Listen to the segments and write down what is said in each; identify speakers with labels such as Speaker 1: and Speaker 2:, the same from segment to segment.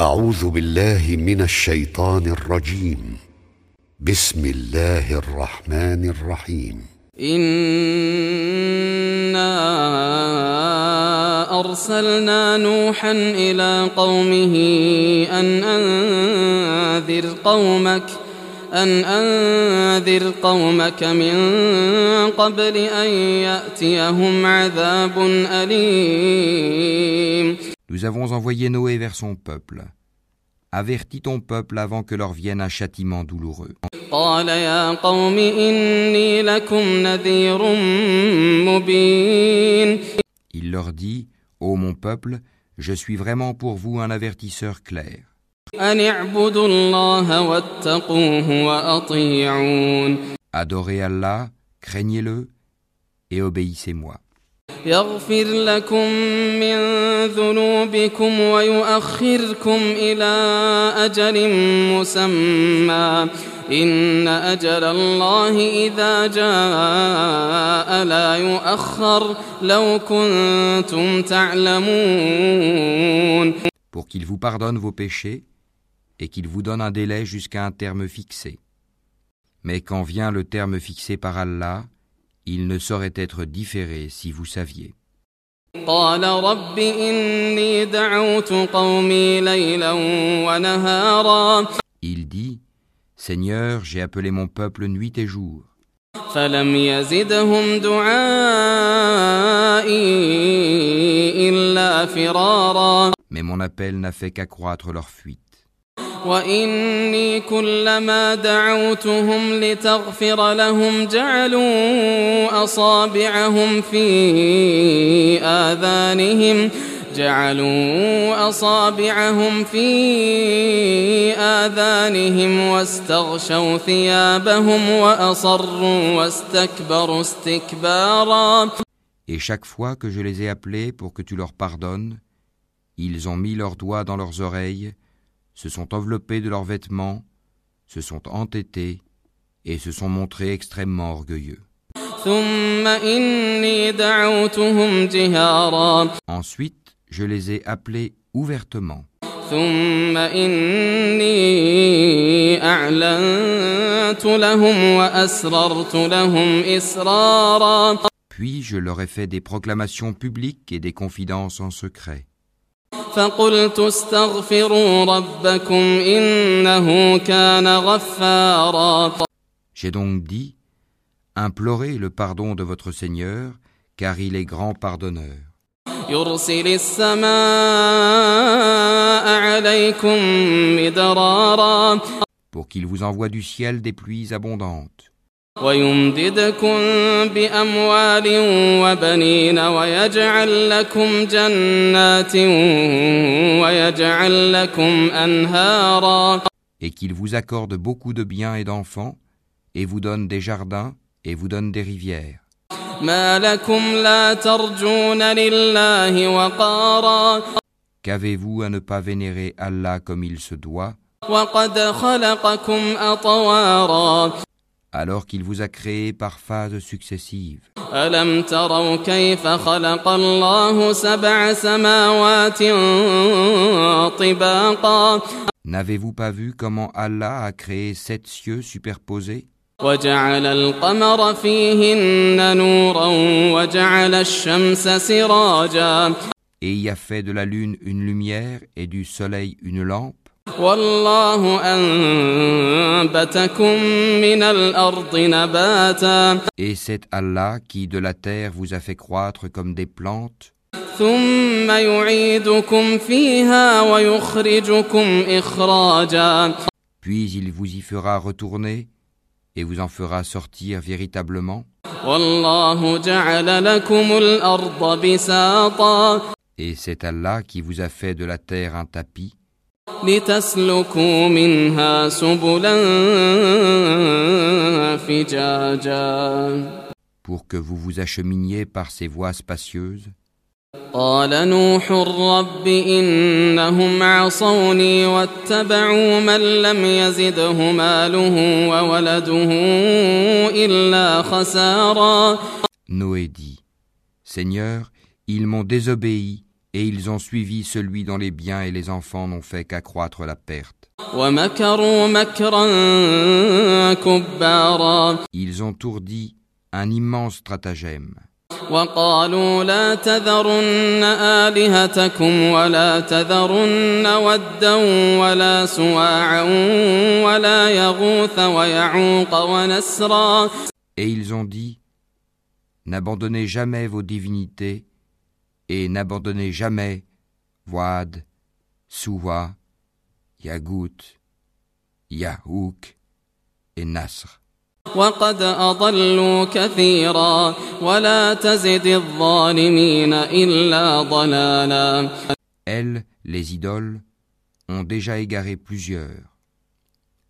Speaker 1: أعوذ بالله من الشيطان الرجيم. بسم الله الرحمن الرحيم.
Speaker 2: إنا أرسلنا نوحا إلى قومه أن أنذر قومك أن أنذر قومك من قبل أن يأتيهم عذاب أليم.
Speaker 3: Nous avons envoyé Noé vers son peuple. Avertis ton peuple avant que leur vienne un châtiment douloureux. Il leur dit, Ô mon peuple, je suis vraiment pour vous un avertisseur clair. Adorez Allah, craignez-le et obéissez-moi.
Speaker 2: يغفر لكم من ذنوبكم ويؤخركم إلى أجل مسمى إن أجل الله إذا جاء لا يؤخر لو كنتم تعلمون
Speaker 3: Pour qu'il vous pardonne vos péchés et qu'il vous donne un délai jusqu'à un terme fixé. Mais quand vient le terme fixé par Allah, il ne saurait être différé si vous saviez.
Speaker 2: قال رب إني دعوت قومي ليلا ونهارا
Speaker 3: Il dit Seigneur, j'ai appelé mon peuple nuit et jour,
Speaker 2: فلم يزدهم دعائي إلا فرارا
Speaker 3: mais mon appel n'a fait qu'accroître leur fuite.
Speaker 2: وإني كلما دعوتهم لتغفر لهم جعلوا أصابعهم في آذانهم جعلوا أصابعهم في آذانهم واستغشوا ثيابهم وأصروا واستكبروا استكبارا.
Speaker 3: Et chaque fois que je les ai appelés pour que tu leur pardonnes, ils ont mis leurs doigts dans leurs oreilles, se sont enveloppés de leurs vêtements, se sont entêtés et se sont montrés extrêmement orgueilleux. Ensuite, je les ai appelés ouvertement. Puis je leur ai fait des proclamations publiques et des confidences en secret.
Speaker 2: فقلت استغفروا ربكم إنه كان غفارا
Speaker 3: J'ai donc dit Implorez le pardon de votre Seigneur, car il est grand pardonneur.
Speaker 2: يرسل السماء عليكم مدرارا
Speaker 3: pour qu'il vous envoie du ciel des pluies abondantes,
Speaker 2: ويمددكم بأموال وبنين ويجعل لكم جنات ويجعل لكم أنهارا
Speaker 3: et qu'il vous accorde beaucoup de biens et d'enfants, et vous donne des jardins, et vous donne des rivières.
Speaker 2: ما لكم لا ترجون لله وقارا
Speaker 3: Qu'avez-vous à ne pas vénérer Allah comme il se doit,
Speaker 2: وقد خلقكم أطوارا
Speaker 3: alors qu'il vous a créé par phases successives
Speaker 2: ألم تروا كيف خلق الله سبع سماوات طباقا
Speaker 3: N'avez-vous pas vu comment Allah a créé sept cieux superposés
Speaker 2: وجعل القمر فيهن نورا وجعل الشمس سراجا
Speaker 3: et y a fait de la lune une lumière et du soleil une lampe
Speaker 2: والله أنبتكم من الأرض نباتا
Speaker 3: Et c'est Allah qui de la terre vous a fait croître comme des plantes,
Speaker 2: ثم يعيدكم فيها ويخرجكم إخراجا
Speaker 3: puis il vous y fera retourner et vous en fera sortir véritablement.
Speaker 2: والله جعل لكم الأرض بساطا
Speaker 3: Et c'est Allah qui vous a fait de la terre un tapis
Speaker 2: لتسلكوا منها سبلا فجاجا
Speaker 3: pour que vous vous acheminiez par ces voies spacieuses.
Speaker 2: قال نوح رب إنهم عصوني واتبعوا من لم يزده ماله وولده إلا خسارا
Speaker 3: Noé dit Seigneur, ils m'ont désobéi Et ils ont suivi celui dont les biens et les enfants n'ont fait qu'accroître la perte.
Speaker 2: ومكروا مكرا كبارا
Speaker 3: Ils ont ourdi un immense stratagème.
Speaker 2: وقالوا لا تذرن آلهتكم ولا تذرن ودا ولا سواعا ولا يغوث ويعوق ونسرا
Speaker 3: Et ils ont dit N'abandonnez jamais vos divinités et n'abandonnez jamais Wad, Suwa, Yagout, Yahouk et Nasr.
Speaker 2: وقد أضلوا كثيرا ولا تزد الظالمين إلا ضلالا
Speaker 3: Elles, les idoles, ont déjà égaré plusieurs.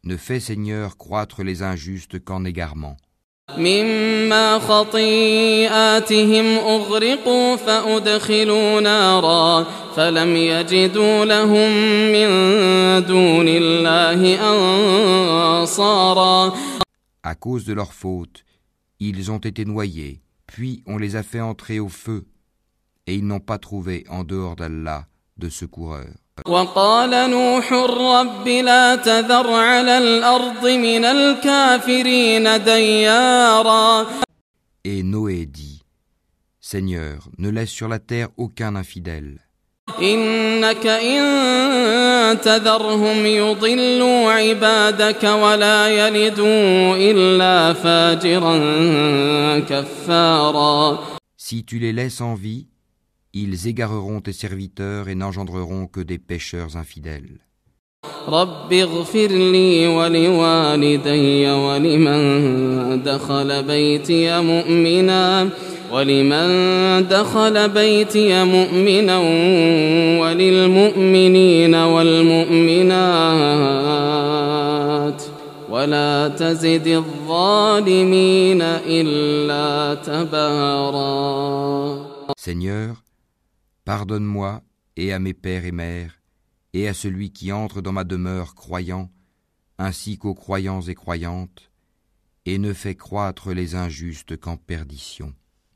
Speaker 3: Ne fais, Seigneur, croître les injustes qu'en égarement.
Speaker 2: مما خطيئاتهم أغرقوا فأدخلوا نارا فلم يجدوا لهم من دون الله أنصارا
Speaker 3: À cause de leur faute, ils ont été noyés, puis on les a fait entrer au feu, et ils n'ont pas trouvé en dehors d'Allah de secoureurs.
Speaker 2: وقال نوح رب لا تذر على الأرض من الكافرين ديارا
Speaker 3: Et Noé dit Seigneur, ne laisse sur la terre aucun infidèle.
Speaker 2: إنك إن تذرهم يضلوا عبادك ولا يلدوا إلا فاجرا كفارا
Speaker 3: Si tu les laisses en vie, ils égareront tes serviteurs et n'engendreront que des pécheurs infidèles.
Speaker 2: رب اغفر لي ولوالدي ولمن دخل بيتي مؤمنا ولمن دخل بيتي مؤمنا وللمؤمنين والمؤمنات ولا تزد الظالمين إلا تبارا
Speaker 3: Seigneur, pardonne-moi et à mes pères et mères, et à celui qui entre dans ma demeure croyant, ainsi qu'aux croyants et croyantes, et ne fais croître les injustes qu'en perdition.